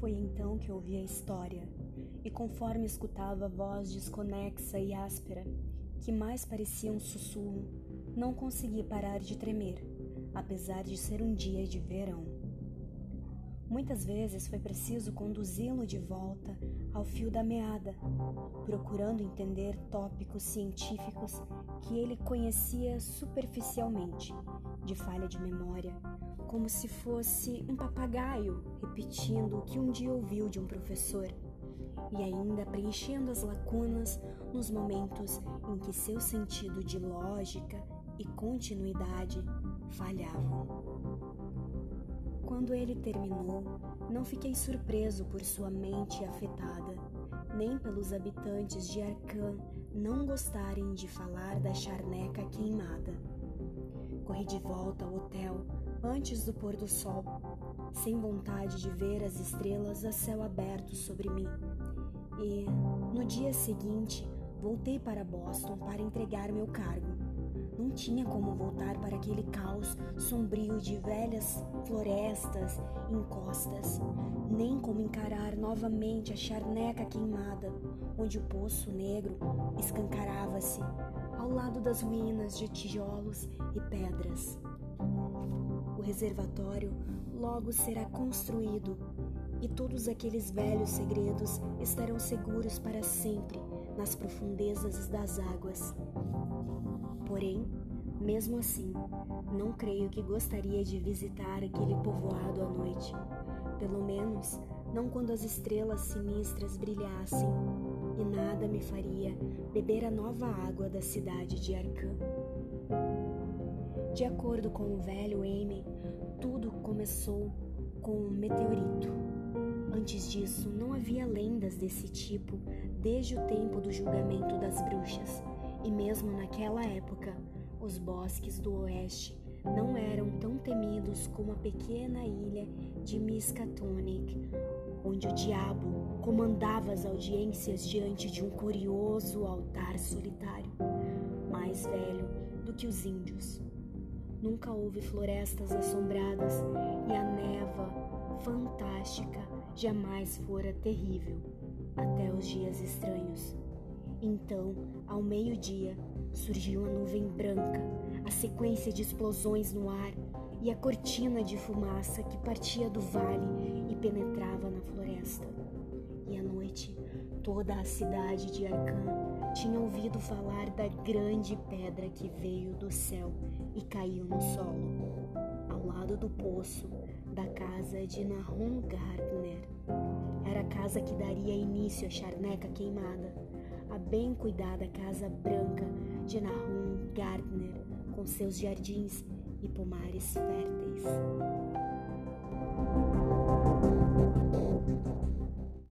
Foi então que ouvi a história, e conforme escutava a voz desconexa e áspera, que mais parecia um sussurro, não consegui parar de tremer, apesar de ser um dia de verão. Muitas vezes foi preciso conduzi-lo de volta ao fio da meada, procurando entender tópicos científicos que ele conhecia superficialmente, de falha de memória, como se fosse um papagaio repetindo o que um dia ouviu de um professor e ainda preenchendo as lacunas nos momentos em que seu sentido de lógica e continuidade falhavam. Quando ele terminou, não fiquei surpreso por sua mente afetada, nem pelos habitantes de Arcan não gostarem de falar da charneca queimada. Corri de volta ao hotel antes do pôr do sol, sem vontade de ver as estrelas a céu aberto sobre mim. E, no dia seguinte, voltei para Boston para entregar meu cargo. Não tinha como voltar para aquele caos sombrio de velhas florestas, encostas, nem como encarar novamente a charneca queimada, onde o poço negro escancarava-se ao lado das ruínas de tijolos e pedras reservatório logo será construído e todos aqueles velhos segredos estarão seguros para sempre nas profundezas das águas. Porém, mesmo assim, não creio que gostaria de visitar aquele povoado à noite. Pelo menos, não quando as estrelas sinistras brilhassem, e nada me faria beber a nova água da cidade de Arcan. De acordo com o velho Amy, tudo começou com um meteorito. Antes disso, não havia lendas desse tipo desde o tempo do julgamento das bruxas, e mesmo naquela época, os bosques do oeste não eram tão temidos como a pequena ilha de Miskatonic, onde o diabo comandava as audiências diante de um curioso altar solitário, mais velho do que os índios. Nunca houve florestas assombradas e a neva fantástica jamais fora terrível, até os dias estranhos. Então, ao meio-dia, surgiu a nuvem branca, a sequência de explosões no ar e a cortina de fumaça que partia do vale e penetrava na floresta. E à noite, toda a cidade de Arcan tinha ouvido falar da grande pedra que veio do céu e caiu no solo, ao lado do poço da casa de Nahum Gardner. Era a casa que daria início à charneca queimada, bem cuidada Casa Branca de Nahum Gardner, com seus jardins e pomares férteis.